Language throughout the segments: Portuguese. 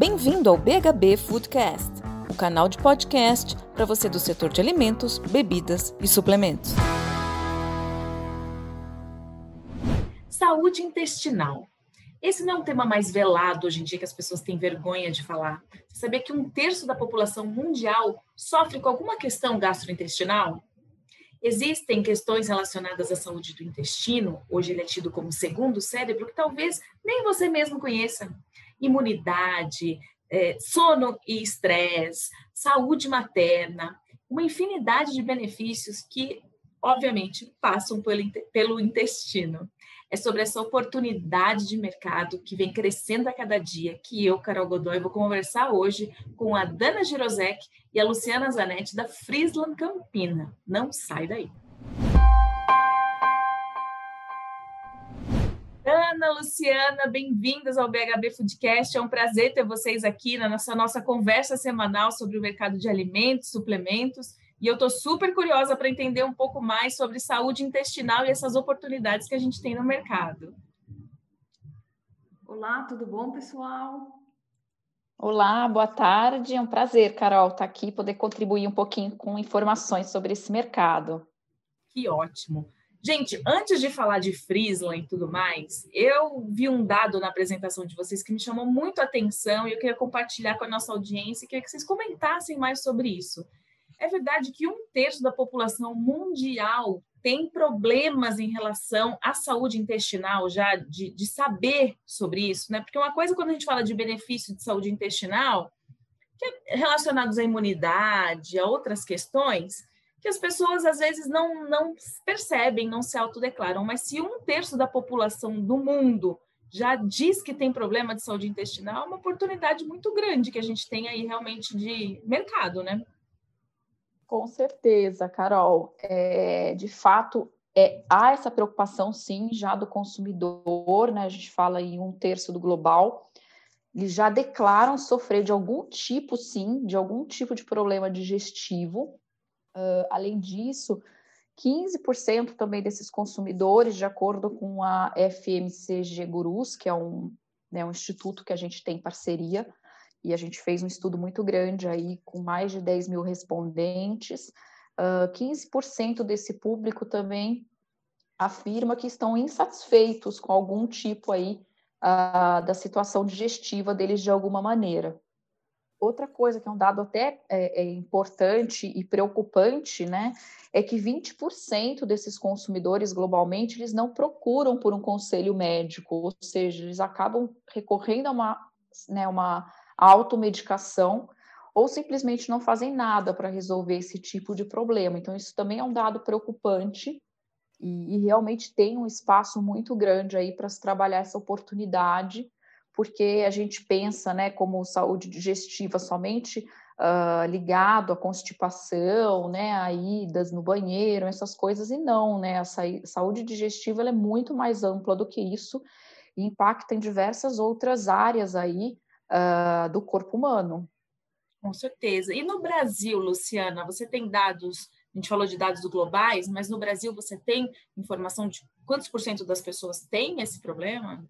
Bem-vindo ao BHB Foodcast, o canal de podcast para você do setor de alimentos, bebidas e suplementos. Saúde intestinal. Esse não é um tema mais velado hoje em dia que as pessoas têm vergonha de falar. Você sabia que um terço da população mundial sofre com alguma questão gastrointestinal? Existem questões relacionadas à saúde do intestino, hoje ele é tido como segundo cérebro, que talvez nem você mesmo conheça. Imunidade, é, sono e estresse, saúde materna, uma infinidade de benefícios que, obviamente, passam pelo, pelo intestino é sobre essa oportunidade de mercado que vem crescendo a cada dia, que eu, Carol Godoy, vou conversar hoje com a Dana Girosek e a Luciana Zanetti da Friesland Campina. Não sai daí. Ana, Luciana, bem-vindas ao BHB Foodcast. É um prazer ter vocês aqui na nossa, nossa conversa semanal sobre o mercado de alimentos, suplementos e eu estou super curiosa para entender um pouco mais sobre saúde intestinal e essas oportunidades que a gente tem no mercado. Olá, tudo bom, pessoal? Olá, boa tarde. É um prazer, Carol, estar tá aqui poder contribuir um pouquinho com informações sobre esse mercado. Que ótimo. Gente, antes de falar de Friesland e tudo mais, eu vi um dado na apresentação de vocês que me chamou muito a atenção e eu queria compartilhar com a nossa audiência e queria que vocês comentassem mais sobre isso. É verdade que um terço da população mundial tem problemas em relação à saúde intestinal, já de, de saber sobre isso, né? Porque uma coisa, quando a gente fala de benefício de saúde intestinal, que é relacionados à imunidade, a outras questões, que as pessoas às vezes não, não percebem, não se autodeclaram. Mas se um terço da população do mundo já diz que tem problema de saúde intestinal, é uma oportunidade muito grande que a gente tem aí realmente de mercado, né? Com certeza, Carol. É, de fato, é, há essa preocupação, sim, já do consumidor, né? A gente fala em um terço do global. Eles já declaram sofrer de algum tipo, sim, de algum tipo de problema digestivo. Uh, além disso, 15% também desses consumidores, de acordo com a FMCG Gurus, que é um, né, um instituto que a gente tem parceria, e a gente fez um estudo muito grande aí, com mais de 10 mil respondentes. Uh, ah, 15% desse público também afirma que estão insatisfeitos com algum tipo aí uh, da situação digestiva deles de alguma maneira. Outra coisa que é um dado até é, é importante e preocupante, né, é que 20% desses consumidores globalmente eles não procuram por um conselho médico, ou seja, eles acabam recorrendo a uma, né, uma automedicação ou simplesmente não fazem nada para resolver esse tipo de problema. Então, isso também é um dado preocupante e, e realmente tem um espaço muito grande aí para se trabalhar essa oportunidade, porque a gente pensa, né, como saúde digestiva somente uh, ligado à constipação, né, a idas no banheiro, essas coisas, e não, né, a saúde digestiva é muito mais ampla do que isso e impacta em diversas outras áreas aí, uh, do corpo humano. Com certeza. E no Brasil, Luciana, você tem dados, a gente falou de dados globais, mas no Brasil você tem informação de quantos por cento das pessoas têm esse problema?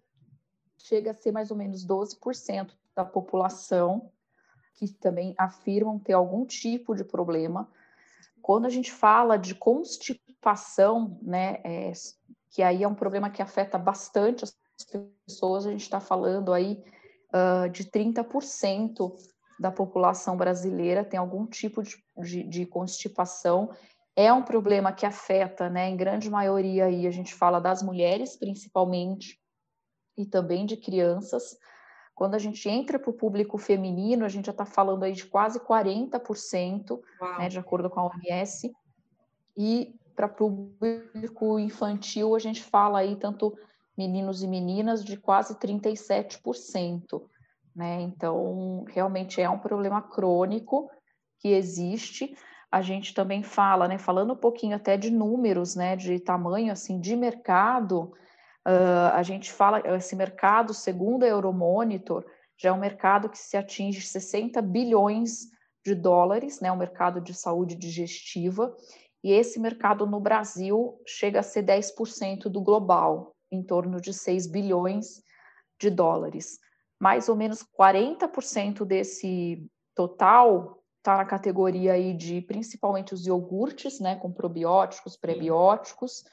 Chega a ser mais ou menos 12% da população que também afirmam ter algum tipo de problema. Quando a gente fala de constipação, né, é, que aí é um problema que afeta bastante as pessoas, a gente está falando aí uh, de 30% da população brasileira tem algum tipo de, de, de, constipação. É um problema que afeta, né, em grande maioria, aí, a gente fala das mulheres, principalmente, e também de crianças. Quando a gente entra para o público feminino, a gente já está falando aí de quase 40%, né, de acordo com a OMS. E para público infantil, a gente fala aí tanto meninos e meninas de quase 37%. Né? Então, realmente é um problema crônico que existe. A gente também fala, né, falando um pouquinho até de números, né, de tamanho assim de mercado, uh, a gente fala esse mercado, segundo a Euromonitor, já é um mercado que se atinge 60 bilhões de dólares, né, o um mercado de saúde digestiva, e esse mercado no Brasil chega a ser 10% do global em torno de 6 bilhões de dólares. mais ou menos 40% desse total está na categoria aí de principalmente os iogurtes, né, com probióticos, prebióticos,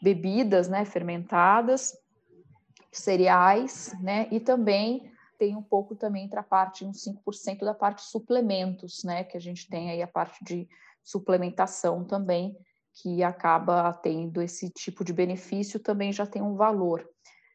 bebidas, né, fermentadas, cereais, né, e também tem um pouco também entre a parte, uns 5% da parte suplementos, né, que a gente tem aí a parte de suplementação também, que acaba tendo esse tipo de benefício, também já tem um valor.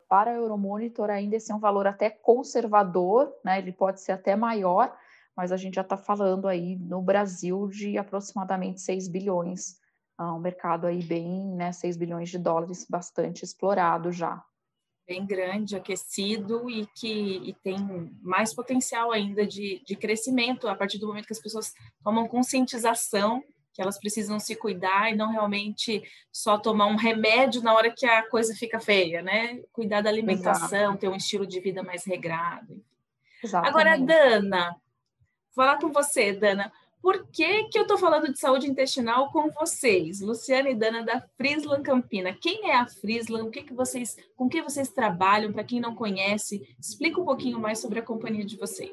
Para a Euromonitor, ainda esse é um valor até conservador, né, ele pode ser até maior, mas a gente já está falando aí no Brasil de aproximadamente 6 bilhões, um mercado aí bem, né, 6 bilhões de dólares, bastante explorado já. Bem grande, aquecido e que e tem mais potencial ainda de, de crescimento a partir do momento que as pessoas tomam conscientização que elas precisam se cuidar e não realmente só tomar um remédio na hora que a coisa fica feia, né? Cuidar da alimentação, Exato. ter um estilo de vida mais regrado. Exatamente. Agora, Dana, falar com você, Dana. Por que, que eu estou falando de saúde intestinal com vocês, Luciana e Dana da Frislan Campina? Quem é a Frislan? O que, que vocês, com que vocês trabalham? Para quem não conhece, explica um pouquinho mais sobre a companhia de vocês.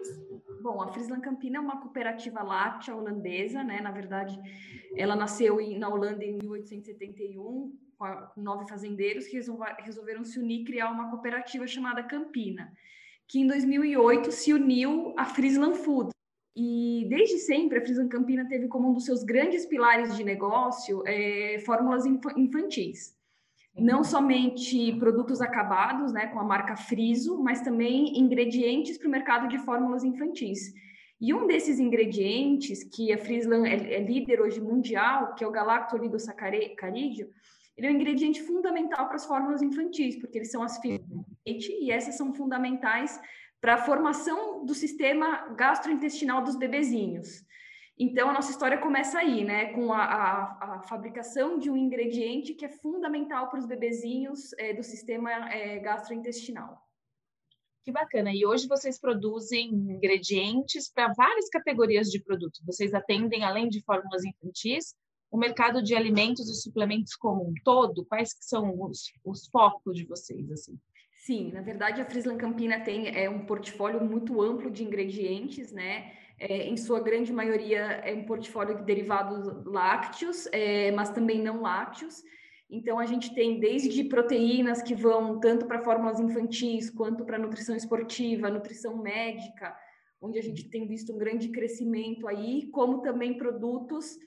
Bom, a Frislan Campina é uma cooperativa láctea holandesa, né? Na verdade, ela nasceu na Holanda em 1871 com nove fazendeiros que resolveram se unir e criar uma cooperativa chamada Campina, que em 2008 se uniu à Frislan Food, e desde sempre a Frisan Campina teve como um dos seus grandes pilares de negócio é, fórmulas infantis. Não somente produtos acabados, né, com a marca Friso, mas também ingredientes para o mercado de fórmulas infantis. E um desses ingredientes, que a Frislan é, é líder hoje mundial, que é o galactoligosacarídeo, ele é um ingrediente fundamental para as fórmulas infantis, porque eles são as fibras e essas são fundamentais para a formação do sistema gastrointestinal dos bebezinhos. Então, a nossa história começa aí, né, com a, a, a fabricação de um ingrediente que é fundamental para os bebezinhos é, do sistema é, gastrointestinal. Que bacana! E hoje vocês produzem ingredientes para várias categorias de produtos. Vocês atendem, além de fórmulas infantis, o mercado de alimentos e suplementos como um todo? Quais que são os, os focos de vocês, assim? Sim, na verdade a Frislan Campina tem é, um portfólio muito amplo de ingredientes, né? É, em sua grande maioria é um portfólio de derivados lácteos, é, mas também não lácteos. Então a gente tem desde proteínas que vão tanto para fórmulas infantis quanto para nutrição esportiva, nutrição médica, onde a gente tem visto um grande crescimento aí, como também produtos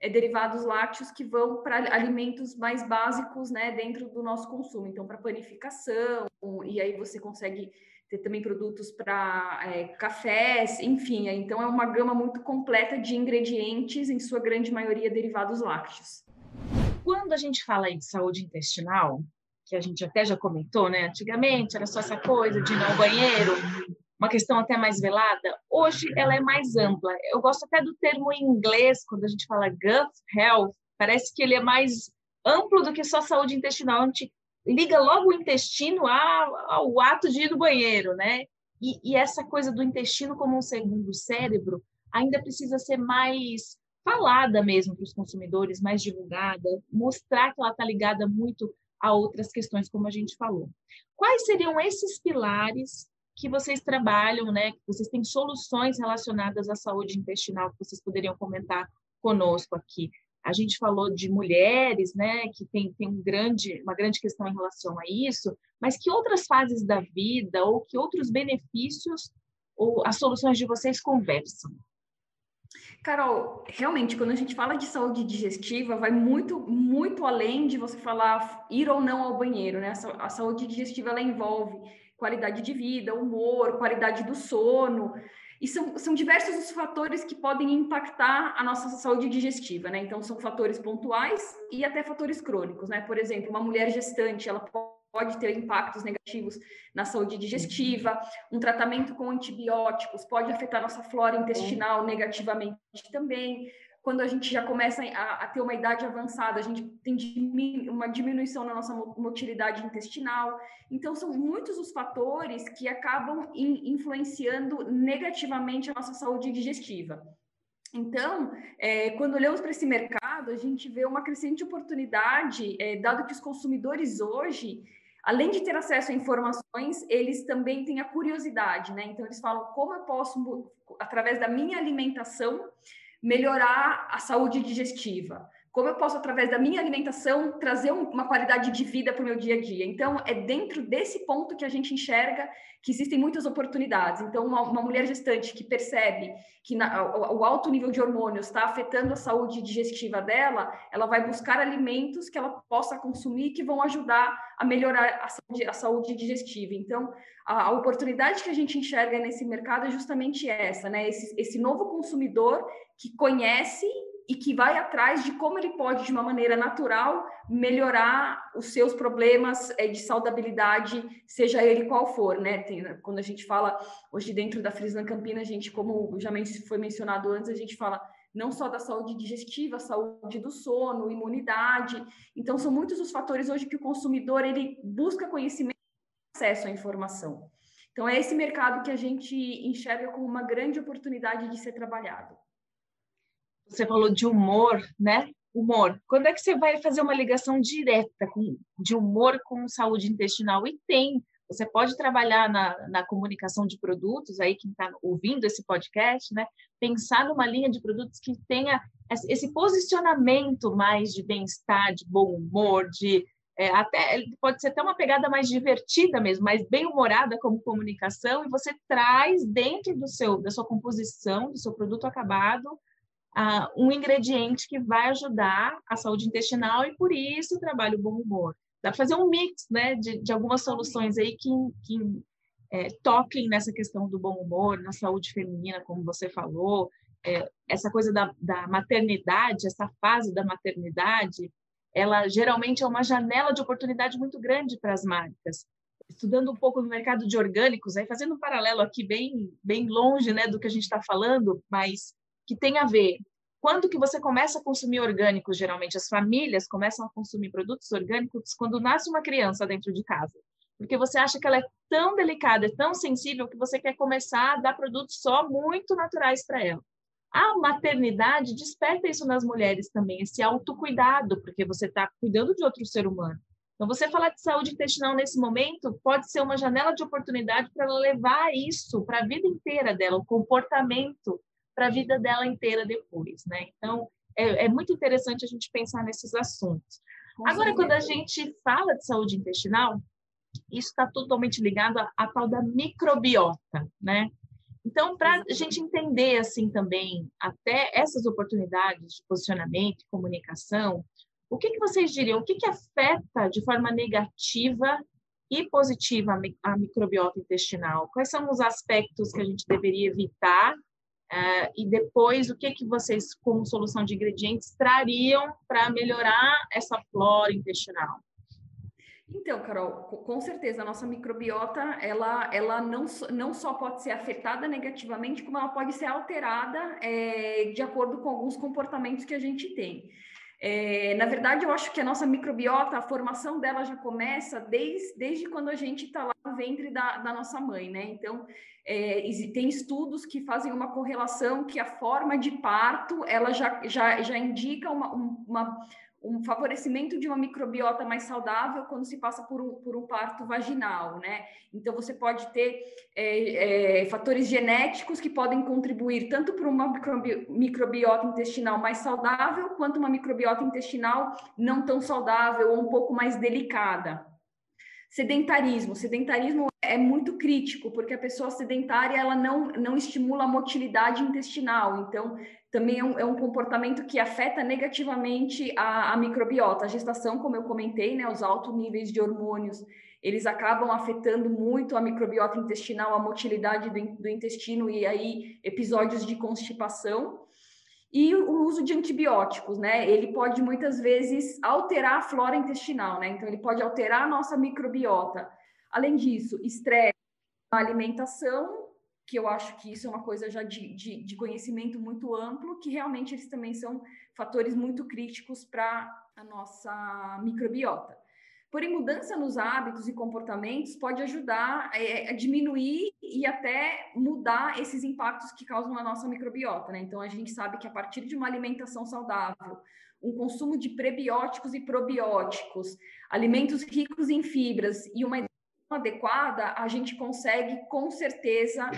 é, derivados lácteos que vão para alimentos mais básicos, né, dentro do nosso consumo. Então, para panificação, e aí você consegue ter também produtos para é, cafés, enfim. Então, é uma gama muito completa de ingredientes, em sua grande maioria derivados lácteos. Quando a gente fala em saúde intestinal, que a gente até já comentou, né? Antigamente era só essa coisa de ir ao banheiro, uma questão até mais velada, hoje ela é mais ampla. Eu gosto até do termo em inglês, quando a gente fala gut health, parece que ele é mais amplo do que só saúde intestinal. A gente liga logo o intestino ao, ato de ir no banheiro, né? E, e essa coisa do intestino como um segundo cérebro ainda precisa ser mais falada mesmo para os consumidores, mais divulgada, mostrar que ela está ligada muito a outras questões, como a gente falou. Quais seriam esses pilares que vocês trabalham, né? Que vocês têm soluções relacionadas à saúde intestinal que vocês poderiam comentar conosco aqui. A gente falou de mulheres, né, que tem, tem um grande, uma grande questão em relação a isso, mas que outras fases da vida ou que outros benefícios ou as soluções de vocês conversam? Carol, realmente, quando a gente fala de saúde digestiva, vai muito, muito além de você falar ir ou não ao banheiro, né? A saúde digestiva ela envolve qualidade de vida, humor, qualidade do sono. E são, são diversos os fatores que podem impactar a nossa saúde digestiva, né? Então, são fatores pontuais e até fatores crônicos, né? Por exemplo, uma mulher gestante, ela pode ter impactos negativos na saúde digestiva, um tratamento com antibióticos pode afetar nossa flora intestinal negativamente também quando a gente já começa a, a, ter uma idade avançada, a gente tem uma diminuição na nossa motilidade intestinal. Então, são muitos os fatores que acabam in, influenciando negativamente a nossa saúde digestiva. Então, é, quando olhamos para esse mercado, a gente vê uma crescente oportunidade, é, dado que os consumidores hoje além de ter acesso a informações, eles também têm a curiosidade, né? Então, eles falam como eu posso, através da minha alimentação, melhorar a saúde digestiva como eu posso, através da minha alimentação, trazer uma qualidade de vida para o meu dia a dia. Então, é dentro desse ponto que a gente enxerga que existem muitas oportunidades. Então, uma, uma mulher gestante que percebe que na, o, o, alto nível de hormônios está afetando a saúde digestiva dela, ela vai buscar alimentos que ela possa consumir que vão ajudar a melhorar a saúde, a saúde digestiva. Então, a, a, oportunidade que a gente enxerga nesse mercado é justamente essa, né? Esse, esse novo consumidor que conhece e que vai atrás de como ele pode, de uma maneira natural, melhorar os seus problemas eh, de saudabilidade, seja ele qual for, né? Tem, quando a gente fala hoje dentro da Frislan Campina, a gente, como já foi mencionado antes, a gente fala não só da saúde digestiva, saúde do sono, imunidade. Então, são muitos os fatores hoje que o consumidor ele busca conhecimento e acesso à informação. Então, é esse mercado que a gente enxerga como uma grande oportunidade de ser trabalhado você falou de humor, né? Humor. Quando é que você vai fazer uma ligação direta com, de humor com saúde intestinal? E tem. Você pode trabalhar na, na comunicação de produtos, aí quem está ouvindo esse podcast, né? Pensar numa linha de produtos que tenha esse posicionamento mais de bem-estar, de bom humor, de é, até pode ser até uma pegada mais divertida mesmo, mais bem humorada como comunicação, e você traz dentro do seu da sua composição, do seu produto acabado, uh, um ingrediente que vai ajudar a saúde intestinal e por isso o trabalho bom humor. Dá para fazer um mix né, de, de algumas soluções aí que, que é, toquem nessa questão do bom humor, na saúde feminina, como você falou, é, essa coisa da, da maternidade, essa fase da maternidade, ela geralmente é uma janela de oportunidade muito grande para as marcas. Estudando um pouco no mercado de orgânicos, aí fazendo um paralelo aqui bem, bem longe né, do que a gente está falando, mas que tem a ver quando que você começa a consumir orgânicos, geralmente as famílias começam a consumir produtos orgânicos quando nasce uma criança dentro de casa. Porque você acha que ela é tão delicada, é tão sensível que você quer começar a dar produtos só muito naturais para ela. A maternidade desperta isso nas mulheres também, esse autocuidado, porque você está cuidando de outro ser humano. Então, você falar de saúde intestinal nesse momento pode ser uma janela de oportunidade para ela levar isso para a vida inteira dela, o comportamento para a vida dela inteira depois, né? Então, é, é, muito interessante a gente pensar nesses assuntos. Agora, quando a gente fala de saúde intestinal, isso está totalmente ligado à, à tal da microbiota, né? Então, para a gente entender assim também até essas oportunidades de posicionamento, comunicação, o que, que vocês diriam? O que, que afeta de forma negativa e positiva a microbiota intestinal? Quais são os aspectos que a gente deveria evitar Uh, e depois, o que, que vocês, como solução de ingredientes, trariam para melhorar essa flora intestinal? Então, Carol, com certeza a nossa microbiota ela, ela não, não só pode ser afetada negativamente, como ela pode ser alterada é, de acordo com alguns comportamentos que a gente tem. É, na verdade, eu acho que a nossa microbiota, a formação dela já começa desde, desde quando a gente está lá no ventre da, da nossa mãe, né? Então, é, tem estudos que fazem uma correlação que a forma de parto, ela já, já, já indica uma, uma um favorecimento de uma microbiota mais saudável quando se passa por um, por um parto vaginal, né? Então, você pode ter é, é, fatores genéticos que podem contribuir tanto para uma microbi microbiota intestinal mais saudável, quanto uma microbiota intestinal não tão saudável ou um pouco mais delicada. Sedentarismo. Sedentarismo é muito crítico, porque a pessoa sedentária ela não, não estimula a motilidade intestinal. Então, também é um, é um comportamento que afeta negativamente a, a, microbiota. A gestação, como eu comentei, né, os altos níveis de hormônios, eles acabam afetando muito a microbiota intestinal, a motilidade do, do intestino e aí episódios de constipação. E o uso de antibióticos, né? Ele pode muitas vezes alterar a flora intestinal, né? Então, ele pode alterar a nossa microbiota. Além disso, estresse alimentação que eu acho que isso é uma coisa já de, de, de conhecimento muito amplo, que realmente eles também são fatores muito críticos para a nossa microbiota. Porém, mudança nos hábitos e comportamentos pode ajudar é, a diminuir e até mudar esses impactos que causam na nossa microbiota, né? Então, a gente sabe que a partir de uma alimentação saudável, um consumo de prebióticos e probióticos, alimentos ricos em fibras e uma adequada, a gente consegue com certeza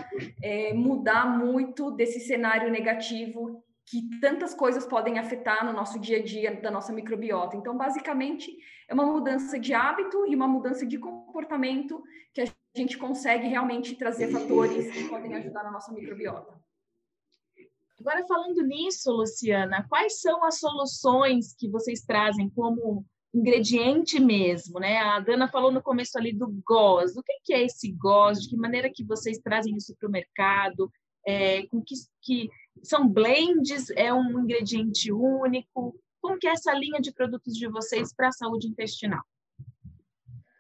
é, mudar muito desse cenário negativo que tantas coisas podem afetar no nosso dia a dia da nossa microbiota. Então, basicamente, é uma mudança de hábito e uma mudança de comportamento que a gente consegue realmente trazer fatores que podem ajudar na nossa microbiota. Agora, falando nisso, Luciana, quais são as soluções que vocês trazem como ingrediente mesmo, né? A Dana falou no começo ali do GOS. O que é esse GOS? De que maneira que vocês trazem isso para o mercado? É, com que, que são blends? É um ingrediente único? Como que é essa linha de produtos de vocês para a saúde intestinal?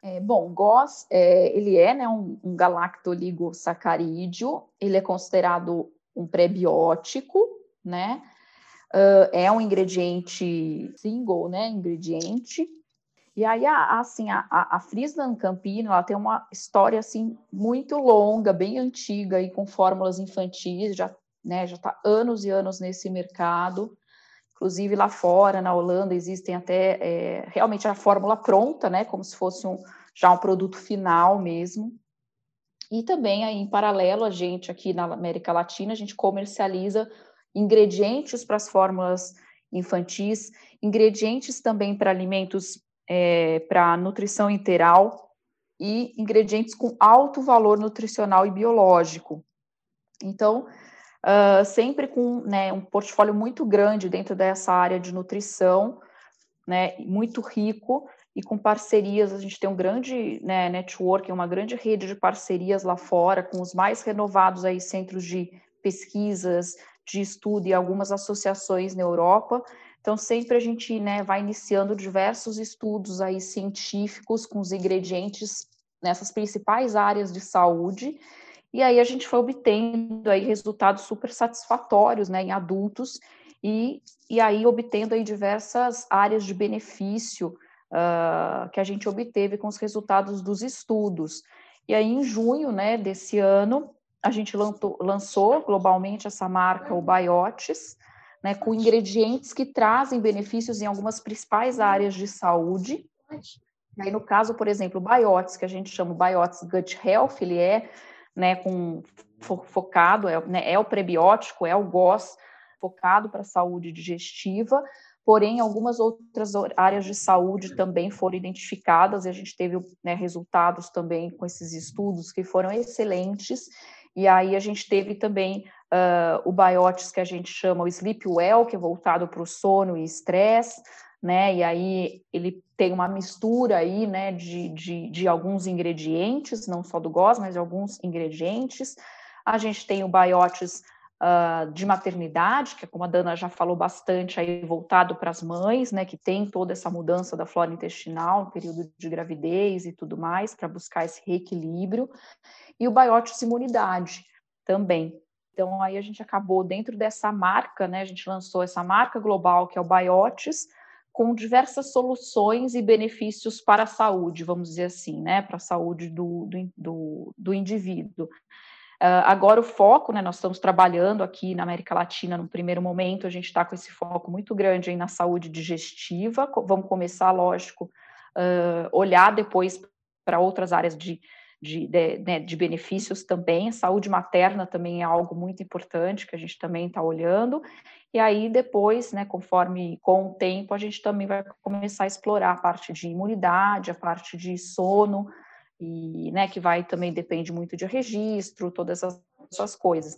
É, bom, GOS, é, ele é né, um, um galactoligosacarídeo, ele é considerado um prebiótico, né? Uh, é um ingrediente single, né? Ingrediente. E aí, a, assim, a, a Friesland Campino, ela tem uma história, assim, muito longa, bem antiga, e com fórmulas infantis, já, né, já está anos e anos nesse mercado. Inclusive, lá fora, na Holanda, existem até, é, realmente, a fórmula pronta, né, como se fosse um, já um produto final mesmo. E também, aí, em paralelo, a gente, aqui na América Latina, a gente comercializa ingredientes para as fórmulas infantis, ingredientes também para alimentos é, para nutrição integral e ingredientes com alto valor nutricional e biológico. Então, uh, sempre com né, um portfólio muito grande dentro dessa área de nutrição, né, muito rico e com parcerias. A gente tem um grande né, network, uma grande rede de parcerias lá fora, com os mais renovados aí centros de pesquisas, de estudo e algumas associações na Europa. Então, sempre a gente né, vai iniciando diversos estudos aí científicos com os ingredientes nessas principais áreas de saúde, e aí a gente foi obtendo aí resultados super satisfatórios né, em adultos, e, e aí obtendo aí diversas áreas de benefício uh, que a gente obteve com os resultados dos estudos. E aí, em junho né, desse ano, a gente lançou, globalmente essa marca, o Biotis, né, com ingredientes que trazem benefícios em algumas principais áreas de saúde. Aí, no caso, por exemplo, o Biotis, que a gente chama o Biotis Gut Health, ele é né, com, focado, é, né, é o prebiótico, é o GOS, focado para a saúde digestiva, porém algumas outras áreas de saúde também foram identificadas e a gente teve né, resultados também com esses estudos que foram excelentes e aí a gente teve também uh, o Biotics, que a gente chama o Sleep Well, que é voltado para o sono e estresse, né? E aí ele tem uma mistura aí, né, de, de, de alguns ingredientes, não só do GOS, mas de alguns ingredientes. A gente tem o Biotics Uh, de maternidade, que é como a Dana já falou bastante, aí voltado para as mães, né, que tem toda essa mudança da flora intestinal, período de gravidez e tudo mais, para buscar esse reequilíbrio e o Biotis Imunidade também. Então, aí a gente acabou dentro dessa marca, né? A gente lançou essa marca global que é o Biotis, com diversas soluções e benefícios para a saúde, vamos dizer assim, né? Para a saúde do, do, do, do indivíduo. Uh, agora o foco, né? Nós estamos trabalhando aqui na América Latina no primeiro momento, a gente está com esse foco muito grande aí na saúde digestiva. Vamos começar, lógico, uh, olhar depois para outras áreas de de, de, né, de, benefícios também. Saúde materna também é algo muito importante que a gente também está olhando. E aí, depois, né, conforme com o tempo, a gente também vai começar a explorar a parte de imunidade, a parte de sono, e né, que vai também depende muito de registro, todas essas, essas coisas.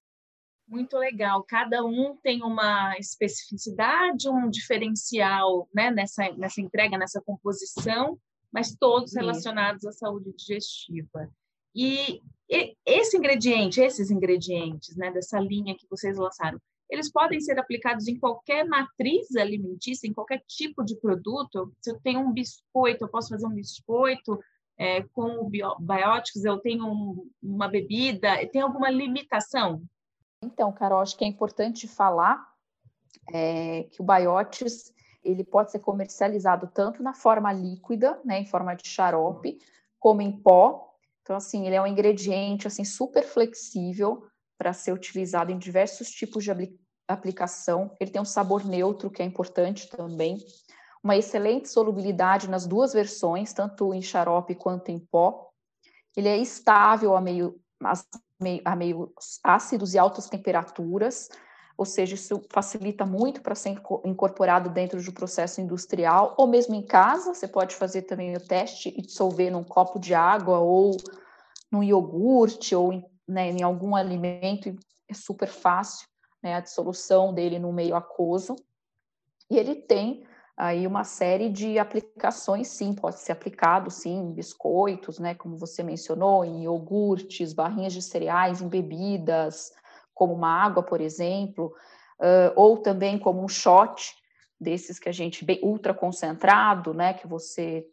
Muito legal. Cada um tem uma especificidade, um diferencial né, nessa, nessa entrega, nessa composição mas todos relacionados à saúde digestiva. E esse ingrediente, esses ingredientes, né, dessa linha que vocês lançaram, eles podem ser aplicados em qualquer matriz alimentícia, em qualquer tipo de produto. Se eu tenho um biscoito, eu posso fazer um biscoito é, com bióticos, eu tenho um, uma bebida, tem alguma limitação? Então, Carol, acho que é importante falar é, que o bióticos ele pode ser comercializado tanto na forma líquida, né, em forma de xarope, como em pó. Então, assim, ele é um ingrediente assim super flexível para ser utilizado em diversos tipos de, aplicação, ele tem um sabor neutro, que é importante também, uma excelente solubilidade nas duas versões, tanto em xarope quanto em pó. Ele é estável a meio, a meio ácidos e altas temperaturas, ou seja, isso facilita muito para ser incorporado dentro do processo industrial, ou mesmo em casa, você pode fazer também o teste e dissolver num copo de água ou num iogurte ou em, né, em algum alimento, é super fácil né, a dissolução dele no meio aquoso. E ele tem aí uma série de aplicações, sim, pode ser aplicado, sim, em biscoitos, né, como você mencionou, em iogurtes, barrinhas de cereais, em bebidas, como uma água, por exemplo, uh, ou também como um shot desses que a gente bem ultra concentrado, né, que você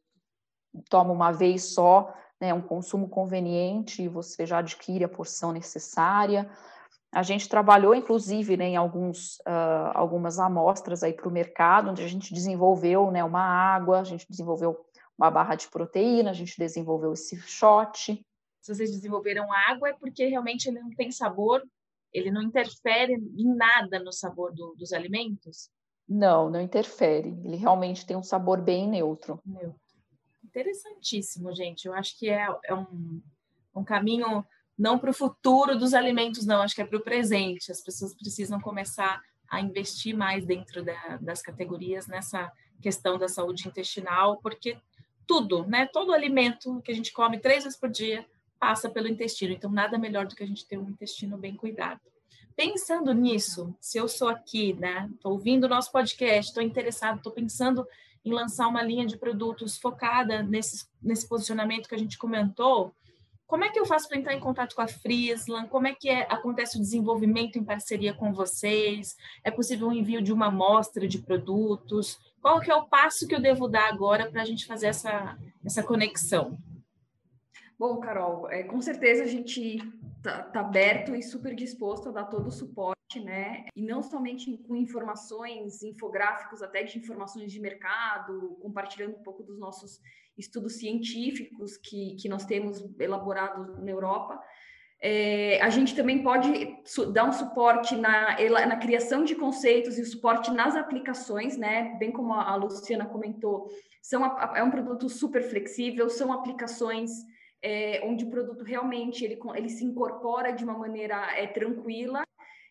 toma uma vez só, né, um consumo conveniente e você já adquire a porção necessária. A gente trabalhou, inclusive, né, em alguns, uh, algumas amostras para o mercado, onde a gente desenvolveu né, uma água, a gente desenvolveu uma barra de proteína, a gente desenvolveu esse shot. Se vocês desenvolveram água é porque realmente ele não tem sabor ele não interfere em nada no sabor do, dos alimentos? Não, não interfere. Ele realmente tem um sabor bem neutro. Neutro. Interessantíssimo, gente. Eu acho que é, é um, um caminho não para o futuro dos alimentos, não. Acho que é para o presente. As pessoas precisam começar a investir mais dentro da, das categorias nessa questão da saúde intestinal, porque tudo, né? Todo alimento que a gente come três vezes por dia passa pelo intestino. Então, nada melhor do que a gente ter um intestino bem cuidado. Pensando nisso, se eu sou aqui, né, estou ouvindo o nosso podcast, estou interessado, estou pensando em lançar uma linha de produtos focada nesse, nesse posicionamento que a gente comentou, como é que eu faço para entrar em contato com a Frislan? Como é que é, acontece o desenvolvimento em parceria com vocês? É possível o envio de uma amostra de produtos? Qual que é o passo que eu devo dar agora para a gente fazer essa, essa conexão? Bom, Carol, é, com certeza a gente está tá aberto e super disposto a dar todo o suporte, né? E não somente com informações, infográficos, até de informações de mercado, compartilhando um pouco dos nossos estudos científicos que, que nós temos elaborados na Europa. É, a gente também pode dar um suporte na, na criação de conceitos e o suporte nas aplicações, né? Bem como a Luciana comentou, são, é um produto super flexível, são aplicações é, onde o produto realmente ele, ele se incorpora de uma maneira é, tranquila,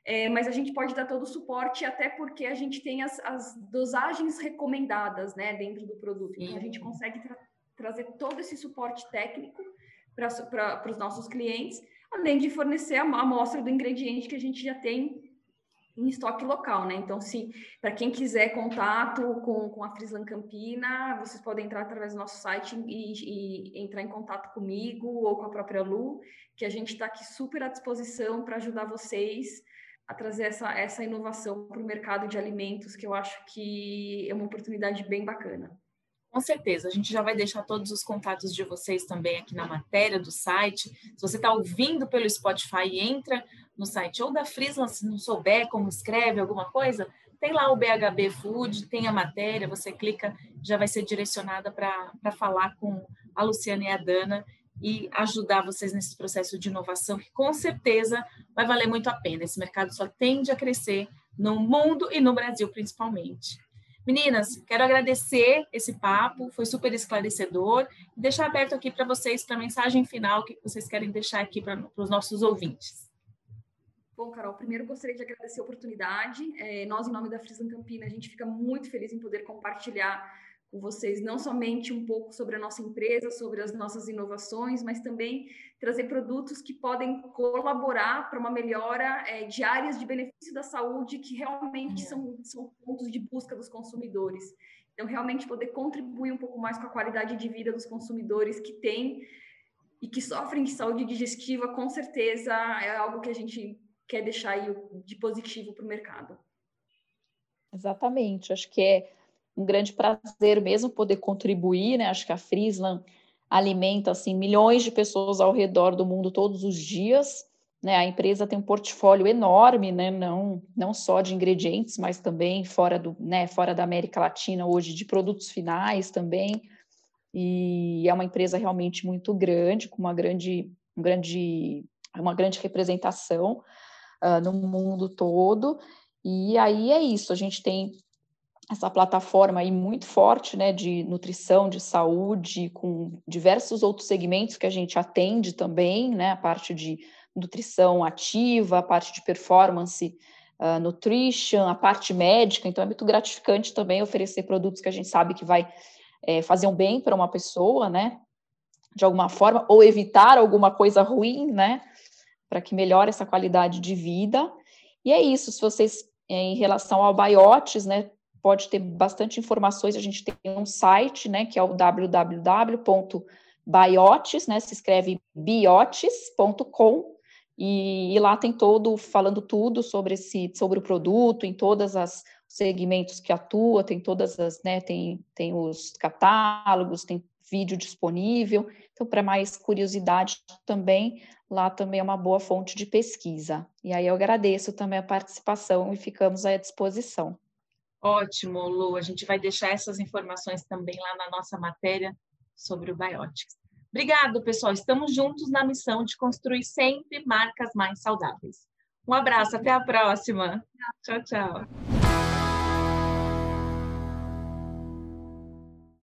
é, mas a gente pode dar todo o suporte, até porque a gente tem as, as dosagens recomendadas né, dentro do produto. Então, a gente consegue tra trazer todo esse suporte técnico para os nossos clientes, além de fornecer a amostra do ingrediente que a gente já tem em estoque local, né? Então, se para quem quiser contato com, com a Frislan Campina, vocês podem entrar através do nosso site e, e entrar em contato comigo ou com a própria Lu, que a gente está aqui super à disposição para ajudar vocês a trazer essa, essa inovação para o mercado de alimentos, que eu acho que é uma oportunidade bem bacana. Com certeza, a gente já vai deixar todos os contatos de vocês também aqui na matéria do site. Se você está ouvindo pelo Spotify, entra no site ou da Frislan, se não souber como escreve alguma coisa, tem lá o BHB Food, tem a matéria, você clica, já vai ser direcionada para falar com a Luciana e a Dana e ajudar vocês nesse processo de inovação, que com certeza vai valer muito a pena. Esse mercado só tende a crescer no mundo e no Brasil, principalmente. Meninas, quero agradecer esse papo, foi super esclarecedor. Deixar aberto aqui para vocês, para a mensagem final que vocês querem deixar aqui para os nossos ouvintes. Bom, Carol, primeiro gostaria de agradecer a oportunidade. É, nós, em nome da Frislan Campina, a gente fica muito feliz em poder compartilhar com vocês não somente um pouco sobre a nossa empresa, sobre as nossas inovações, mas também trazer produtos que podem colaborar para uma melhora é, de áreas de benefício da saúde que realmente são, são pontos de busca dos consumidores. Então, realmente poder contribuir um pouco mais com a qualidade de vida dos consumidores que têm e que sofrem de saúde digestiva, com certeza é algo que a gente quer deixar aí de positivo para o mercado. Exatamente, acho que é um grande prazer mesmo poder contribuir, né? Acho que a Frislan alimenta assim milhões de pessoas ao redor do mundo todos os dias, né? A empresa tem um portfólio enorme, né? Não não só de ingredientes, mas também fora do, né, fora da América Latina hoje de produtos finais também. E é uma empresa realmente muito grande, com uma grande um grande uma grande representação uh, no mundo todo E aí é isso, a gente tem essa plataforma aí muito forte, né, de nutrição, de saúde, com diversos outros segmentos que a gente atende também, né, a parte de nutrição ativa, a parte de performance, uh, nutrition, a parte médica, então é muito gratificante também oferecer produtos que a gente sabe que vai é, fazer um bem para uma pessoa, né, de alguma forma, ou evitar alguma coisa ruim, né, para que melhore essa qualidade de vida. E é isso, se vocês, em relação ao Biotes, né, pode ter bastante informações, a gente tem um site, né, que é o www.biotes, né, se escreve biotes.com, e, e, lá tem todo, falando tudo sobre esse, sobre o produto, em todas as segmentos que atua, tem todas as, né, tem, tem os catálogos, tem vídeo disponível, então para mais curiosidade também, lá também é uma boa fonte de pesquisa. E aí eu agradeço também a participação e ficamos à disposição. Ótimo, Lu. A gente vai deixar essas informações também lá na nossa matéria sobre o Biotics. Obrigado, pessoal. Estamos juntos na missão de construir sempre marcas mais saudáveis. Um abraço, até a próxima. Tchau, tchau.